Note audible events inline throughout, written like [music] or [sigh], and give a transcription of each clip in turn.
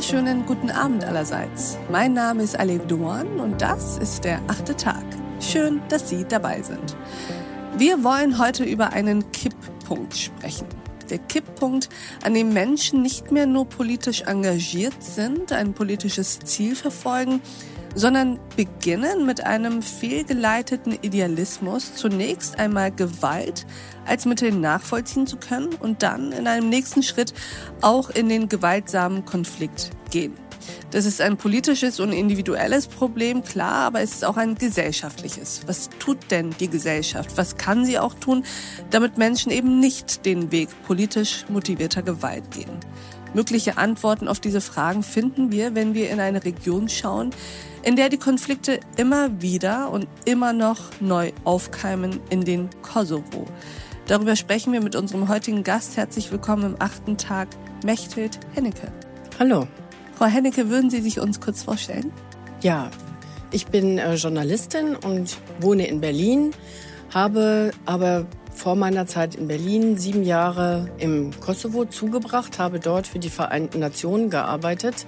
wunderschönen guten Abend allerseits. Mein Name ist Alev Duan und das ist der achte Tag. Schön, dass Sie dabei sind. Wir wollen heute über einen Kipppunkt sprechen. Der Kipppunkt, an dem Menschen nicht mehr nur politisch engagiert sind, ein politisches Ziel verfolgen, sondern beginnen mit einem fehlgeleiteten Idealismus zunächst einmal Gewalt als Mittel nachvollziehen zu können und dann in einem nächsten Schritt auch in den gewaltsamen Konflikt gehen. Das ist ein politisches und individuelles Problem, klar, aber es ist auch ein gesellschaftliches. Was tut denn die Gesellschaft? Was kann sie auch tun, damit Menschen eben nicht den Weg politisch motivierter Gewalt gehen? Mögliche Antworten auf diese Fragen finden wir, wenn wir in eine Region schauen, in der die Konflikte immer wieder und immer noch neu aufkeimen in den Kosovo. Darüber sprechen wir mit unserem heutigen Gast. Herzlich willkommen im achten Tag, Mechthild Hennecke. Hallo. Frau Hennecke, würden Sie sich uns kurz vorstellen? Ja, ich bin äh, Journalistin und wohne in Berlin, habe aber vor meiner Zeit in Berlin sieben Jahre im Kosovo zugebracht, habe dort für die Vereinten Nationen gearbeitet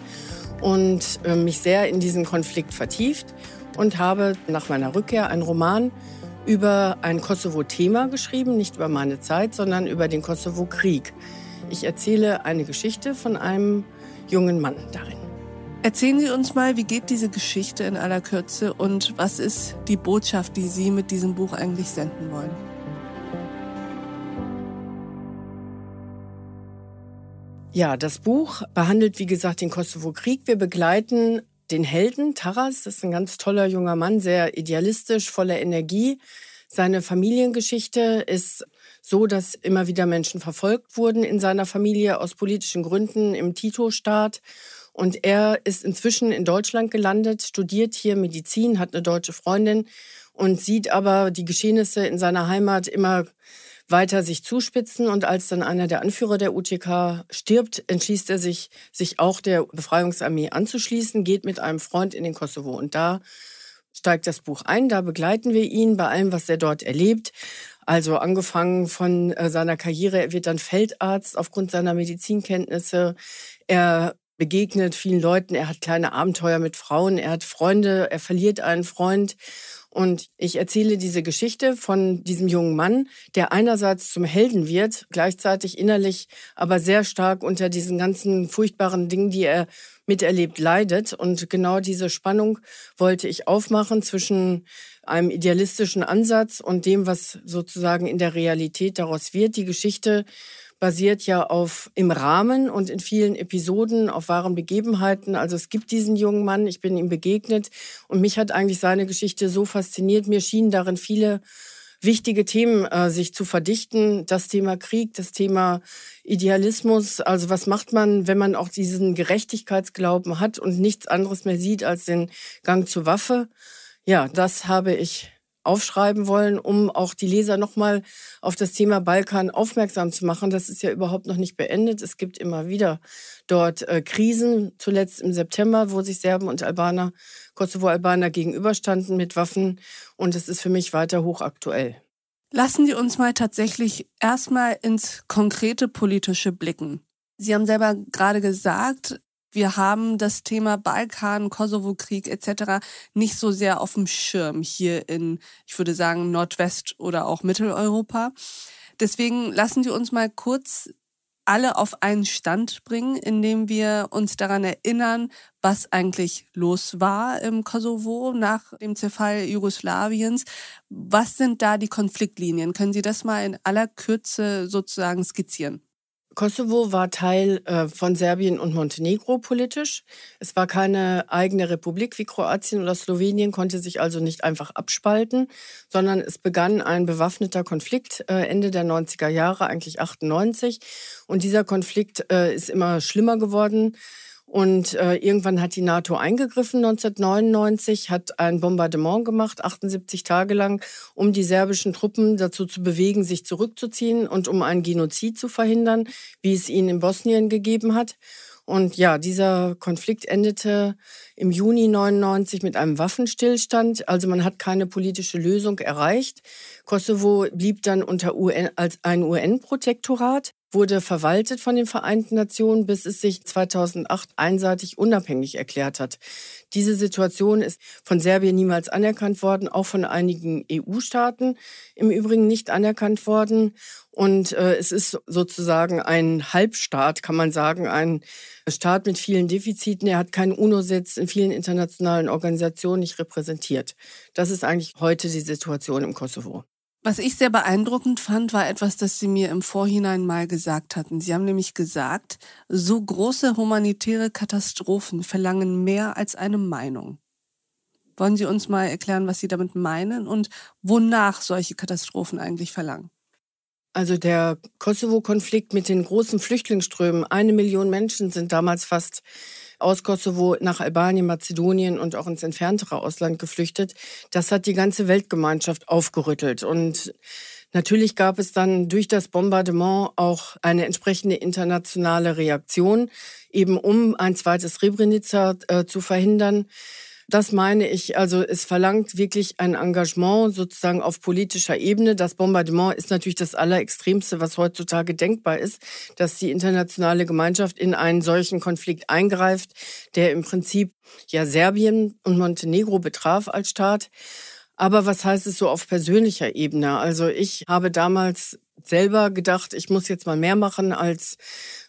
und äh, mich sehr in diesen Konflikt vertieft und habe nach meiner Rückkehr einen Roman über ein Kosovo-Thema geschrieben, nicht über meine Zeit, sondern über den Kosovo-Krieg. Ich erzähle eine Geschichte von einem jungen Mann darin. Erzählen Sie uns mal, wie geht diese Geschichte in aller Kürze und was ist die Botschaft, die Sie mit diesem Buch eigentlich senden wollen? Ja, das Buch behandelt, wie gesagt, den Kosovo-Krieg. Wir begleiten den Helden Taras. Das ist ein ganz toller junger Mann, sehr idealistisch, voller Energie. Seine Familiengeschichte ist so, dass immer wieder Menschen verfolgt wurden in seiner Familie aus politischen Gründen im Tito-Staat. Und er ist inzwischen in Deutschland gelandet, studiert hier Medizin, hat eine deutsche Freundin und sieht aber die Geschehnisse in seiner Heimat immer weiter sich zuspitzen. Und als dann einer der Anführer der UTK stirbt, entschließt er sich, sich auch der Befreiungsarmee anzuschließen, geht mit einem Freund in den Kosovo. Und da steigt das Buch ein, da begleiten wir ihn bei allem, was er dort erlebt. Also angefangen von äh, seiner Karriere, er wird dann Feldarzt aufgrund seiner Medizinkenntnisse. Er begegnet vielen Leuten, er hat kleine Abenteuer mit Frauen, er hat Freunde, er verliert einen Freund und ich erzähle diese Geschichte von diesem jungen Mann, der einerseits zum Helden wird, gleichzeitig innerlich aber sehr stark unter diesen ganzen furchtbaren Dingen, die er miterlebt, leidet. Und genau diese Spannung wollte ich aufmachen zwischen einem idealistischen Ansatz und dem, was sozusagen in der Realität daraus wird. Die Geschichte basiert ja auf im Rahmen und in vielen Episoden auf wahren Begebenheiten. Also es gibt diesen jungen Mann, ich bin ihm begegnet und mich hat eigentlich seine Geschichte so fasziniert. Mir schienen darin viele wichtige Themen äh, sich zu verdichten. Das Thema Krieg, das Thema Idealismus. Also was macht man, wenn man auch diesen Gerechtigkeitsglauben hat und nichts anderes mehr sieht als den Gang zur Waffe? Ja, das habe ich aufschreiben wollen, um auch die Leser nochmal auf das Thema Balkan aufmerksam zu machen. Das ist ja überhaupt noch nicht beendet. Es gibt immer wieder dort äh, Krisen, zuletzt im September, wo sich Serben und Albaner, Kosovo-Albaner gegenüberstanden mit Waffen. Und es ist für mich weiter hochaktuell. Lassen Sie uns mal tatsächlich erstmal ins konkrete politische blicken. Sie haben selber gerade gesagt, wir haben das Thema Balkan, Kosovo-Krieg etc. nicht so sehr auf dem Schirm hier in, ich würde sagen, Nordwest- oder auch Mitteleuropa. Deswegen lassen Sie uns mal kurz alle auf einen Stand bringen, indem wir uns daran erinnern, was eigentlich los war im Kosovo nach dem Zerfall Jugoslawiens. Was sind da die Konfliktlinien? Können Sie das mal in aller Kürze sozusagen skizzieren? Kosovo war Teil äh, von Serbien und Montenegro politisch. Es war keine eigene Republik wie Kroatien oder Slowenien, konnte sich also nicht einfach abspalten, sondern es begann ein bewaffneter Konflikt äh, Ende der 90er Jahre, eigentlich 98. Und dieser Konflikt äh, ist immer schlimmer geworden. Und äh, irgendwann hat die NATO eingegriffen 1999, hat ein Bombardement gemacht, 78 Tage lang, um die serbischen Truppen dazu zu bewegen, sich zurückzuziehen und um einen Genozid zu verhindern, wie es ihn in Bosnien gegeben hat. Und ja, dieser Konflikt endete im Juni 99 mit einem Waffenstillstand. Also man hat keine politische Lösung erreicht. Kosovo blieb dann unter UN als ein UN-Protektorat. Wurde verwaltet von den Vereinten Nationen, bis es sich 2008 einseitig unabhängig erklärt hat. Diese Situation ist von Serbien niemals anerkannt worden, auch von einigen EU-Staaten im Übrigen nicht anerkannt worden. Und äh, es ist sozusagen ein Halbstaat, kann man sagen, ein Staat mit vielen Defiziten. Er hat keinen UNO-Sitz in vielen internationalen Organisationen nicht repräsentiert. Das ist eigentlich heute die Situation im Kosovo. Was ich sehr beeindruckend fand, war etwas, das Sie mir im Vorhinein mal gesagt hatten. Sie haben nämlich gesagt, so große humanitäre Katastrophen verlangen mehr als eine Meinung. Wollen Sie uns mal erklären, was Sie damit meinen und wonach solche Katastrophen eigentlich verlangen? Also der Kosovo-Konflikt mit den großen Flüchtlingsströmen, eine Million Menschen sind damals fast aus Kosovo nach Albanien, Mazedonien und auch ins entferntere Ausland geflüchtet. Das hat die ganze Weltgemeinschaft aufgerüttelt. Und natürlich gab es dann durch das Bombardement auch eine entsprechende internationale Reaktion, eben um ein zweites Srebrenica äh, zu verhindern. Das meine ich. Also es verlangt wirklich ein Engagement sozusagen auf politischer Ebene. Das Bombardement ist natürlich das Allerextremste, was heutzutage denkbar ist, dass die internationale Gemeinschaft in einen solchen Konflikt eingreift, der im Prinzip ja Serbien und Montenegro betraf als Staat. Aber was heißt es so auf persönlicher Ebene? Also ich habe damals selber gedacht, ich muss jetzt mal mehr machen, als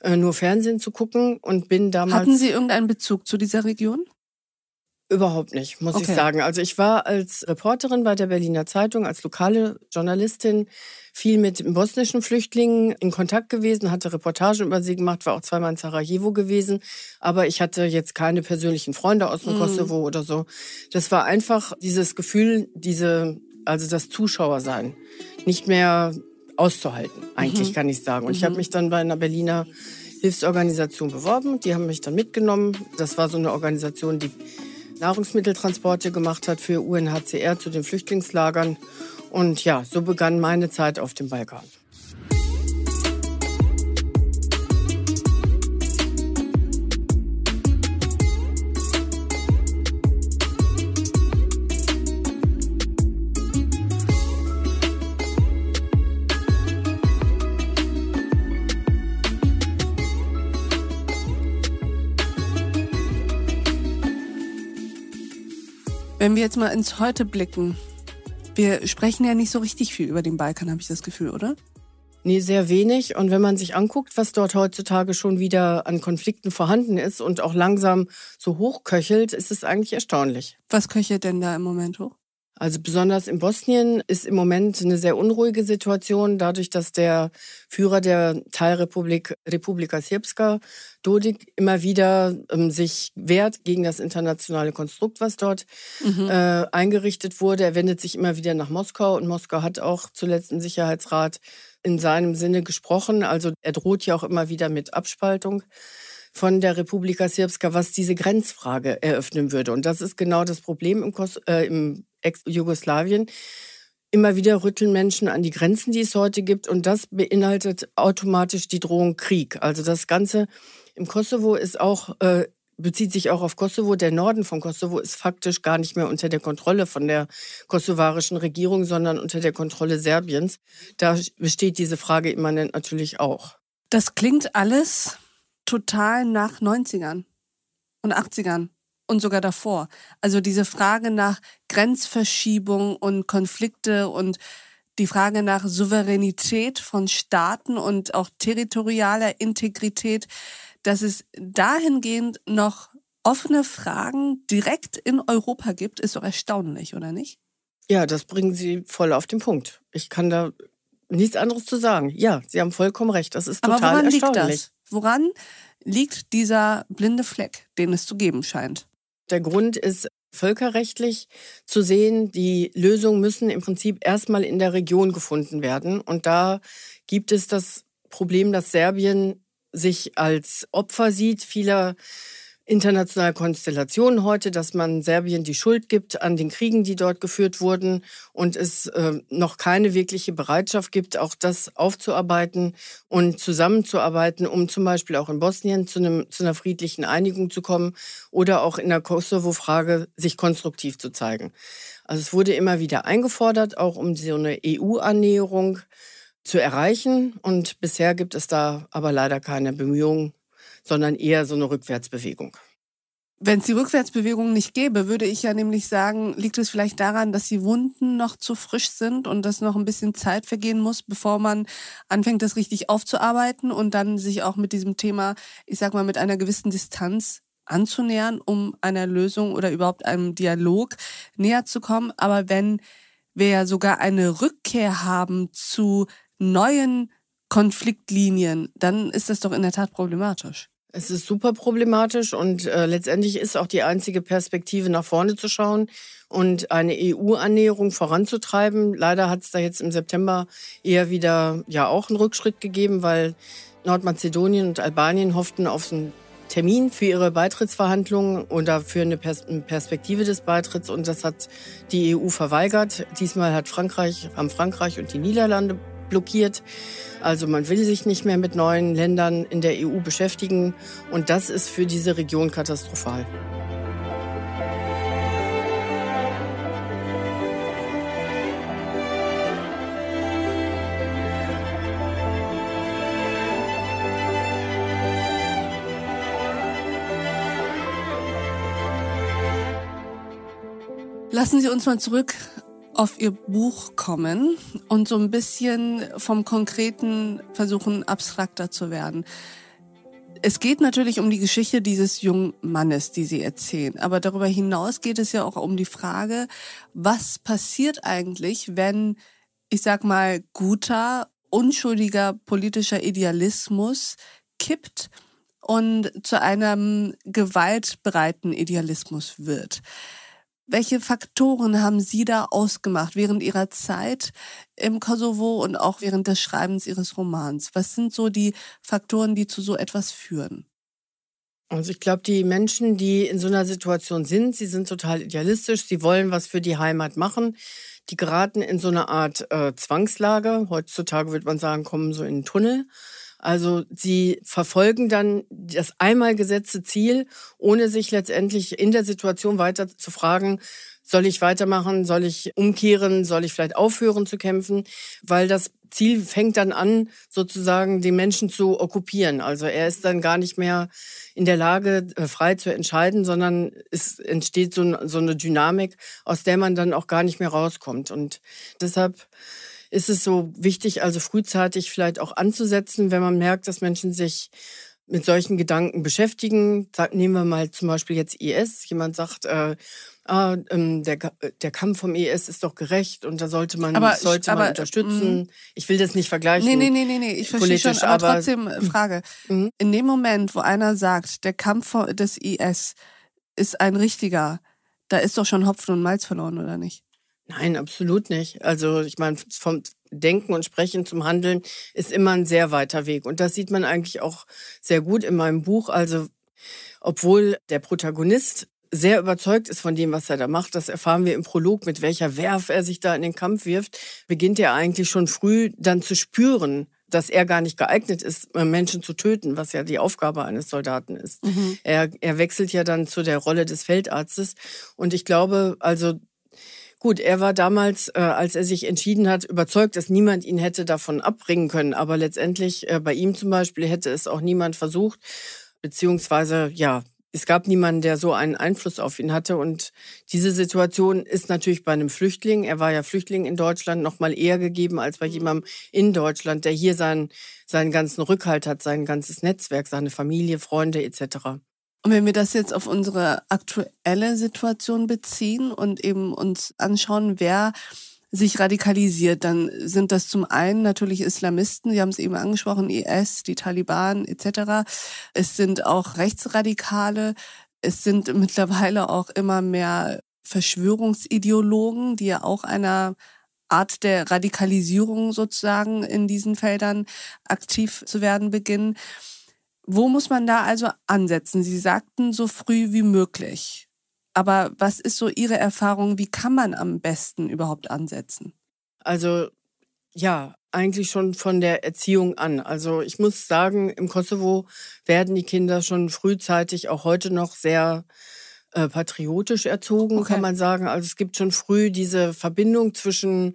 äh, nur Fernsehen zu gucken und bin damals. Hatten Sie irgendeinen Bezug zu dieser Region? Überhaupt nicht, muss okay. ich sagen. Also ich war als Reporterin bei der Berliner Zeitung, als lokale Journalistin viel mit bosnischen Flüchtlingen in Kontakt gewesen, hatte Reportagen über sie gemacht, war auch zweimal in Sarajevo gewesen. Aber ich hatte jetzt keine persönlichen Freunde aus dem mm. Kosovo oder so. Das war einfach dieses Gefühl, diese, also das Zuschauersein, nicht mehr auszuhalten, eigentlich mhm. kann ich sagen. Und mhm. ich habe mich dann bei einer Berliner Hilfsorganisation beworben. Die haben mich dann mitgenommen. Das war so eine Organisation, die Nahrungsmitteltransporte gemacht hat für UNHCR zu den Flüchtlingslagern. Und ja, so begann meine Zeit auf dem Balkan. Wenn wir jetzt mal ins Heute blicken, wir sprechen ja nicht so richtig viel über den Balkan, habe ich das Gefühl, oder? Nee, sehr wenig. Und wenn man sich anguckt, was dort heutzutage schon wieder an Konflikten vorhanden ist und auch langsam so hochköchelt, ist es eigentlich erstaunlich. Was köchelt denn da im Moment hoch? Also besonders in Bosnien ist im Moment eine sehr unruhige Situation, dadurch, dass der Führer der Teilrepublik Republika Srpska, Dodik, immer wieder ähm, sich wehrt gegen das internationale Konstrukt, was dort mhm. äh, eingerichtet wurde. Er wendet sich immer wieder nach Moskau und Moskau hat auch zuletzt im Sicherheitsrat in seinem Sinne gesprochen. Also er droht ja auch immer wieder mit Abspaltung von der Republika Srpska, was diese Grenzfrage eröffnen würde. Und das ist genau das Problem im, Kos äh, im Ex-Jugoslawien. Immer wieder rütteln Menschen an die Grenzen, die es heute gibt. Und das beinhaltet automatisch die Drohung Krieg. Also das Ganze im Kosovo ist auch, äh, bezieht sich auch auf Kosovo. Der Norden von Kosovo ist faktisch gar nicht mehr unter der Kontrolle von der kosovarischen Regierung, sondern unter der Kontrolle Serbiens. Da besteht diese Frage immanent natürlich auch. Das klingt alles total nach 90ern und 80ern und sogar davor. Also diese Frage nach Grenzverschiebung und Konflikte und die Frage nach Souveränität von Staaten und auch territorialer Integrität, dass es dahingehend noch offene Fragen direkt in Europa gibt, ist doch erstaunlich, oder nicht? Ja, das bringen Sie voll auf den Punkt. Ich kann da nichts anderes zu sagen. Ja, Sie haben vollkommen recht. Das ist total Aber woran erstaunlich. Liegt das? Woran liegt dieser blinde Fleck, den es zu geben scheint? Der Grund ist völkerrechtlich zu sehen, die Lösungen müssen im Prinzip erstmal in der Region gefunden werden. Und da gibt es das Problem, dass Serbien sich als Opfer sieht vieler internationale Konstellation heute, dass man Serbien die Schuld gibt an den Kriegen, die dort geführt wurden und es äh, noch keine wirkliche Bereitschaft gibt, auch das aufzuarbeiten und zusammenzuarbeiten, um zum Beispiel auch in Bosnien zu, einem, zu einer friedlichen Einigung zu kommen oder auch in der Kosovo-Frage sich konstruktiv zu zeigen. Also es wurde immer wieder eingefordert, auch um so eine EU-Annäherung zu erreichen. Und bisher gibt es da aber leider keine Bemühungen, sondern eher so eine Rückwärtsbewegung. Wenn es die Rückwärtsbewegung nicht gäbe, würde ich ja nämlich sagen, liegt es vielleicht daran, dass die Wunden noch zu frisch sind und dass noch ein bisschen Zeit vergehen muss, bevor man anfängt, das richtig aufzuarbeiten und dann sich auch mit diesem Thema, ich sag mal, mit einer gewissen Distanz anzunähern, um einer Lösung oder überhaupt einem Dialog näher zu kommen. Aber wenn wir ja sogar eine Rückkehr haben zu neuen Konfliktlinien, dann ist das doch in der Tat problematisch. Es ist super problematisch und äh, letztendlich ist auch die einzige Perspektive nach vorne zu schauen und eine EU-Annäherung voranzutreiben. Leider hat es da jetzt im September eher wieder ja auch einen Rückschritt gegeben, weil Nordmazedonien und Albanien hofften auf einen Termin für ihre Beitrittsverhandlungen oder für eine Perspektive des Beitritts und das hat die EU verweigert. Diesmal hat Frankreich, haben Frankreich und die Niederlande blockiert. Also man will sich nicht mehr mit neuen Ländern in der EU beschäftigen und das ist für diese Region katastrophal. Lassen Sie uns mal zurück auf Ihr Buch kommen und so ein bisschen vom Konkreten versuchen, abstrakter zu werden. Es geht natürlich um die Geschichte dieses jungen Mannes, die Sie erzählen. Aber darüber hinaus geht es ja auch um die Frage, was passiert eigentlich, wenn, ich sag mal, guter, unschuldiger politischer Idealismus kippt und zu einem gewaltbereiten Idealismus wird. Welche Faktoren haben Sie da ausgemacht während Ihrer Zeit im Kosovo und auch während des Schreibens Ihres Romans? Was sind so die Faktoren, die zu so etwas führen? Also ich glaube, die Menschen, die in so einer Situation sind, sie sind total idealistisch, sie wollen was für die Heimat machen. Die geraten in so eine Art äh, Zwangslage. Heutzutage würde man sagen, kommen so in einen Tunnel. Also sie verfolgen dann das einmal gesetzte Ziel, ohne sich letztendlich in der Situation weiter zu fragen, soll ich weitermachen, soll ich umkehren, soll ich vielleicht aufhören zu kämpfen, weil das Ziel fängt dann an, sozusagen den Menschen zu okkupieren. Also er ist dann gar nicht mehr in der Lage, äh, frei zu entscheiden, sondern es entsteht so eine Dynamik, aus der man dann auch gar nicht mehr rauskommt. Und deshalb ist es so wichtig, also frühzeitig vielleicht auch anzusetzen, wenn man merkt, dass Menschen sich mit solchen Gedanken beschäftigen. Nehmen wir mal zum Beispiel jetzt IS. Jemand sagt, äh, ah, ähm, der, der Kampf vom IS ist doch gerecht und da sollte man, aber, sollte aber, man unterstützen. Mm. Ich will das nicht vergleichen. Nee, nee, nee, nee, nee. ich verstehe schon, aber, aber trotzdem äh, Frage. Mhm. In dem Moment, wo einer sagt, der Kampf des IS ist ein richtiger, da ist doch schon Hopfen und Malz verloren, oder nicht? Nein, absolut nicht. Also ich meine, vom Denken und Sprechen zum Handeln ist immer ein sehr weiter Weg. Und das sieht man eigentlich auch sehr gut in meinem Buch. Also obwohl der Protagonist sehr überzeugt ist von dem, was er da macht, das erfahren wir im Prolog, mit welcher Werf er sich da in den Kampf wirft, beginnt er eigentlich schon früh dann zu spüren, dass er gar nicht geeignet ist, Menschen zu töten, was ja die Aufgabe eines Soldaten ist. Mhm. Er, er wechselt ja dann zu der Rolle des Feldarztes. Und ich glaube, also Gut, er war damals, äh, als er sich entschieden hat, überzeugt, dass niemand ihn hätte davon abbringen können. Aber letztendlich äh, bei ihm zum Beispiel hätte es auch niemand versucht, beziehungsweise ja, es gab niemanden, der so einen Einfluss auf ihn hatte. Und diese Situation ist natürlich bei einem Flüchtling, er war ja Flüchtling in Deutschland, noch mal eher gegeben als bei jemandem in Deutschland, der hier seinen, seinen ganzen Rückhalt hat, sein ganzes Netzwerk, seine Familie, Freunde etc. Und wenn wir das jetzt auf unsere aktuelle Situation beziehen und eben uns anschauen, wer sich radikalisiert, dann sind das zum einen natürlich Islamisten, Sie haben es eben angesprochen, IS, die Taliban etc. Es sind auch Rechtsradikale, es sind [laughs] mittlerweile auch immer mehr Verschwörungsideologen, die ja auch einer Art der Radikalisierung sozusagen in diesen Feldern aktiv zu werden beginnen. Wo muss man da also ansetzen? Sie sagten so früh wie möglich. Aber was ist so Ihre Erfahrung? Wie kann man am besten überhaupt ansetzen? Also ja, eigentlich schon von der Erziehung an. Also ich muss sagen, im Kosovo werden die Kinder schon frühzeitig, auch heute noch sehr äh, patriotisch erzogen, okay. kann man sagen. Also es gibt schon früh diese Verbindung zwischen,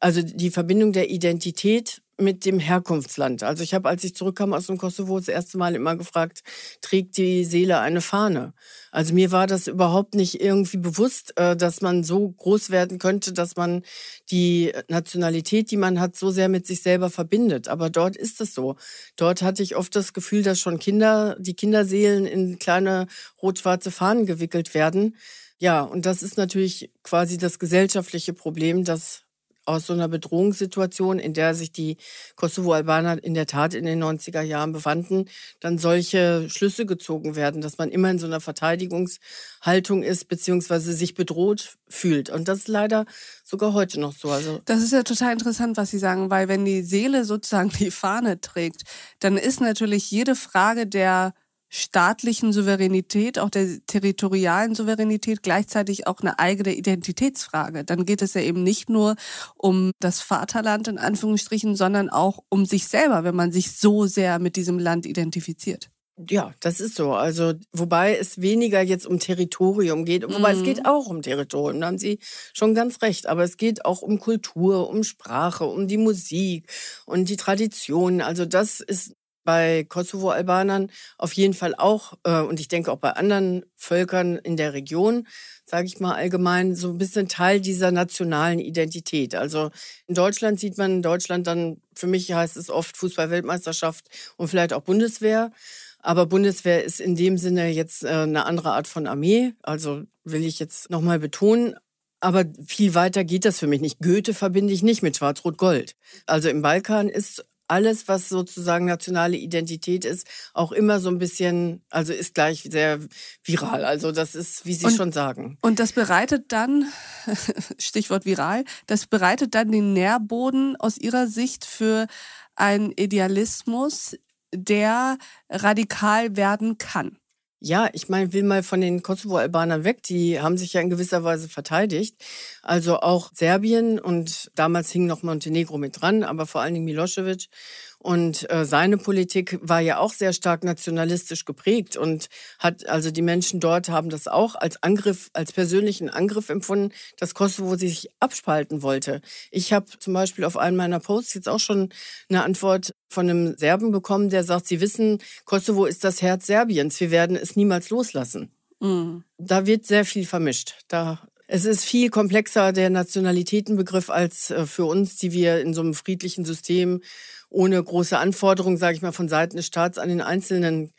also die Verbindung der Identität mit dem Herkunftsland. Also ich habe, als ich zurückkam aus dem Kosovo, das erste Mal immer gefragt, trägt die Seele eine Fahne? Also mir war das überhaupt nicht irgendwie bewusst, äh, dass man so groß werden könnte, dass man die Nationalität, die man hat, so sehr mit sich selber verbindet. Aber dort ist es so. Dort hatte ich oft das Gefühl, dass schon Kinder, die Kinderseelen in kleine rot-schwarze Fahnen gewickelt werden. Ja, und das ist natürlich quasi das gesellschaftliche Problem, dass aus so einer Bedrohungssituation, in der sich die Kosovo-Albaner in der Tat in den 90er Jahren befanden, dann solche Schlüsse gezogen werden, dass man immer in so einer Verteidigungshaltung ist, beziehungsweise sich bedroht fühlt. Und das ist leider sogar heute noch so. Also das ist ja total interessant, was Sie sagen, weil wenn die Seele sozusagen die Fahne trägt, dann ist natürlich jede Frage der staatlichen Souveränität, auch der territorialen Souveränität gleichzeitig auch eine eigene Identitätsfrage. Dann geht es ja eben nicht nur um das Vaterland in Anführungsstrichen, sondern auch um sich selber, wenn man sich so sehr mit diesem Land identifiziert. Ja, das ist so. Also, wobei es weniger jetzt um Territorium geht, wobei mhm. es geht auch um Territorium, da haben Sie schon ganz recht. Aber es geht auch um Kultur, um Sprache, um die Musik und die Tradition. Also, das ist bei Kosovo-Albanern auf jeden Fall auch, äh, und ich denke auch bei anderen Völkern in der Region, sage ich mal allgemein, so ein bisschen Teil dieser nationalen Identität. Also in Deutschland sieht man in Deutschland dann, für mich heißt es oft Fußball-Weltmeisterschaft und vielleicht auch Bundeswehr. Aber Bundeswehr ist in dem Sinne jetzt äh, eine andere Art von Armee. Also will ich jetzt nochmal betonen. Aber viel weiter geht das für mich nicht. Goethe verbinde ich nicht mit Schwarz-Rot-Gold. Also im Balkan ist alles, was sozusagen nationale Identität ist, auch immer so ein bisschen, also ist gleich sehr viral. Also das ist, wie Sie und, schon sagen. Und das bereitet dann, [laughs] Stichwort viral, das bereitet dann den Nährboden aus Ihrer Sicht für einen Idealismus, der radikal werden kann. Ja, ich meine, will mal von den Kosovo-Albanern weg. Die haben sich ja in gewisser Weise verteidigt. Also auch Serbien und damals hing noch Montenegro mit dran, aber vor allen Dingen Milosevic und äh, seine Politik war ja auch sehr stark nationalistisch geprägt und hat, also die Menschen dort haben das auch als Angriff, als persönlichen Angriff empfunden, dass Kosovo sich abspalten wollte. Ich habe zum Beispiel auf einen meiner Posts jetzt auch schon eine Antwort von einem Serben bekommen, der sagt, Sie wissen, Kosovo ist das Herz Serbiens. Wir werden es niemals loslassen. Mhm. Da wird sehr viel vermischt. Da es ist viel komplexer, der Nationalitätenbegriff, als äh, für uns, die wir in so einem friedlichen System ohne große Anforderungen, sage ich mal, von Seiten des Staats an den Einzelnen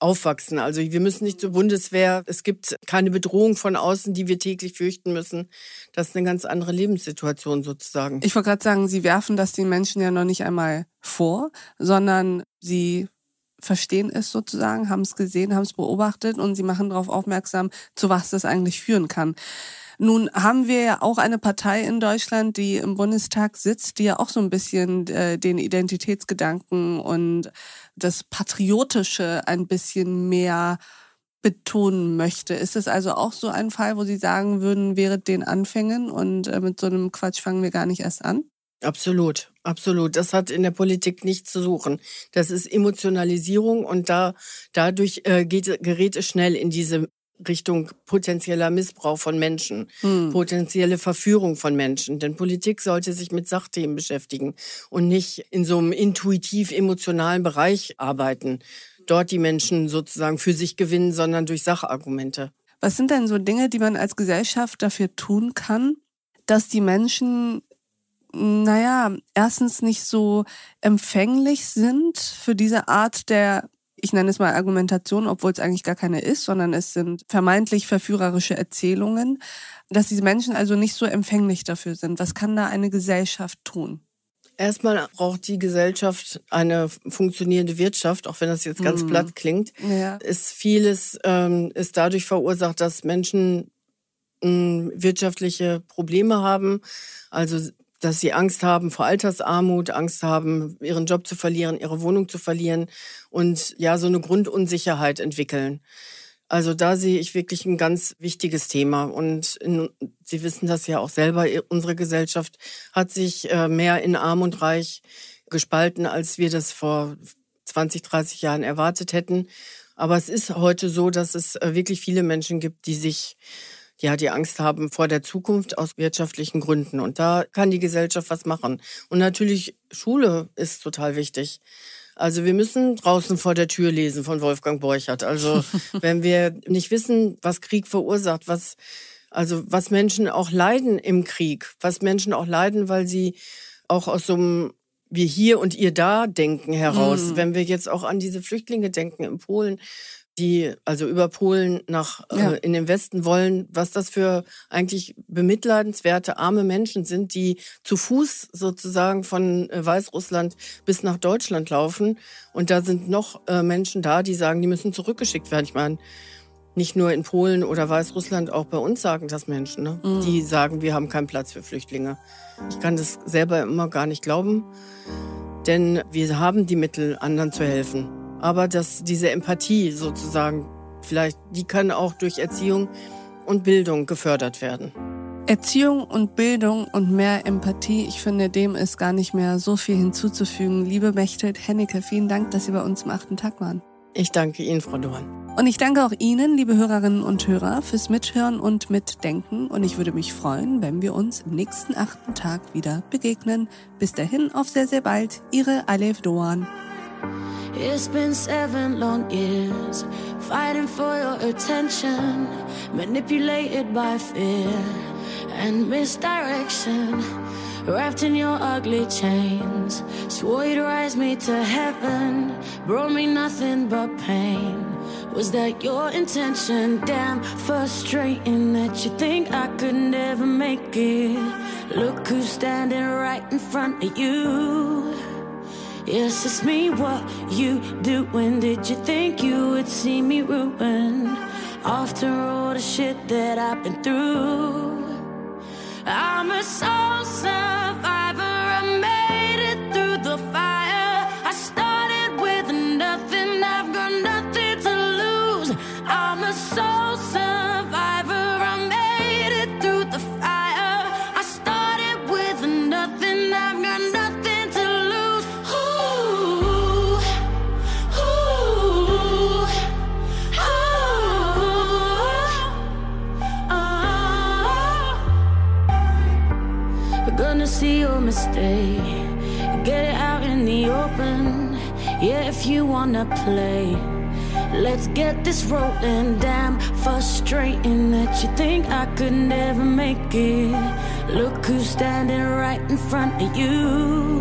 aufwachsen. Also wir müssen nicht zur Bundeswehr. Es gibt keine Bedrohung von außen, die wir täglich fürchten müssen. Das ist eine ganz andere Lebenssituation sozusagen. Ich wollte gerade sagen, Sie werfen das den Menschen ja noch nicht einmal vor, sondern Sie verstehen es sozusagen, haben es gesehen, haben es beobachtet und sie machen darauf aufmerksam, zu was das eigentlich führen kann. Nun haben wir ja auch eine Partei in Deutschland, die im Bundestag sitzt, die ja auch so ein bisschen äh, den Identitätsgedanken und das Patriotische ein bisschen mehr betonen möchte. Ist es also auch so ein Fall, wo Sie sagen würden, wäre den Anfängen und äh, mit so einem Quatsch fangen wir gar nicht erst an? Absolut, absolut. Das hat in der Politik nichts zu suchen. Das ist Emotionalisierung und da dadurch äh, geht, gerät es schnell in diese Richtung potenzieller Missbrauch von Menschen, hm. potenzielle Verführung von Menschen. Denn Politik sollte sich mit Sachthemen beschäftigen und nicht in so einem intuitiv-emotionalen Bereich arbeiten. Dort die Menschen sozusagen für sich gewinnen, sondern durch Sachargumente. Was sind denn so Dinge, die man als Gesellschaft dafür tun kann, dass die Menschen naja, erstens nicht so empfänglich sind für diese Art der ich nenne es mal Argumentation, obwohl es eigentlich gar keine ist, sondern es sind vermeintlich verführerische Erzählungen, dass diese Menschen also nicht so empfänglich dafür sind. Was kann da eine Gesellschaft tun? Erstmal braucht die Gesellschaft eine funktionierende Wirtschaft, auch wenn das jetzt ganz mhm. platt klingt. Ja. Ist vieles ähm, ist dadurch verursacht, dass Menschen ähm, wirtschaftliche Probleme haben. Also dass sie Angst haben vor Altersarmut, Angst haben, ihren Job zu verlieren, ihre Wohnung zu verlieren und ja, so eine Grundunsicherheit entwickeln. Also da sehe ich wirklich ein ganz wichtiges Thema. Und in, Sie wissen das ja auch selber, unsere Gesellschaft hat sich äh, mehr in Arm und Reich gespalten, als wir das vor 20, 30 Jahren erwartet hätten. Aber es ist heute so, dass es äh, wirklich viele Menschen gibt, die sich ja, die Angst haben vor der Zukunft aus wirtschaftlichen Gründen. Und da kann die Gesellschaft was machen. Und natürlich, Schule ist total wichtig. Also wir müssen draußen vor der Tür lesen von Wolfgang Borchert. Also [laughs] wenn wir nicht wissen, was Krieg verursacht, was also was Menschen auch leiden im Krieg, was Menschen auch leiden, weil sie auch aus so einem wir hier und ihr da denken heraus. Mhm. Wenn wir jetzt auch an diese Flüchtlinge denken in Polen, die also über Polen nach äh, ja. äh, in den Westen wollen, was das für eigentlich bemitleidenswerte arme Menschen sind, die zu Fuß sozusagen von äh, Weißrussland bis nach Deutschland laufen. Und da sind noch äh, Menschen da, die sagen, die müssen zurückgeschickt werden. Ich meine, nicht nur in Polen oder Weißrussland, auch bei uns sagen das Menschen, ne? Mhm. die sagen, wir haben keinen Platz für Flüchtlinge. Ich kann das selber immer gar nicht glauben, denn wir haben die Mittel, anderen zu helfen. Aber dass diese Empathie sozusagen, vielleicht, die kann auch durch Erziehung und Bildung gefördert werden. Erziehung und Bildung und mehr Empathie, ich finde, dem ist gar nicht mehr so viel hinzuzufügen. Liebe Mechthild Hennecke, vielen Dank, dass Sie bei uns im achten Tag waren. Ich danke Ihnen, Frau Dorn. Und ich danke auch Ihnen, liebe Hörerinnen und Hörer, fürs Mithören und Mitdenken. Und ich würde mich freuen, wenn wir uns im nächsten achten Tag wieder begegnen. Bis dahin, auf sehr, sehr bald. Ihre Alef Doan. It's been seven long years fighting for your attention, manipulated by fear and misdirection. wrapped in your ugly chains. Swore you'd rise me to heaven, brought me nothing but pain. Was that your intention? Damn frustrating that you think I could never make it. Look who's standing right in front of you. Yes, it's me. What you doing? Did you think you would see me ruin? After all the shit that I've been through. I'm a soul mistake. Get it out in the open. Yeah, if you wanna play. Let's get this rolling. Damn frustrating that you think I could never make it. Look who's standing right in front of you.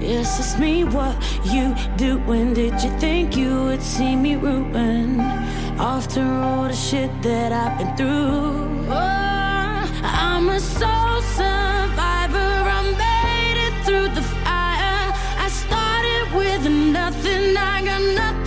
Yes, it's me. What you doing? Did you think you would see me ruin? After all the shit that I've been through, oh, I'm a soul survivor. Nothing. I got nothing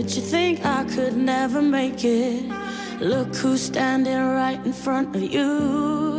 Did you think I could never make it? Look who's standing right in front of you.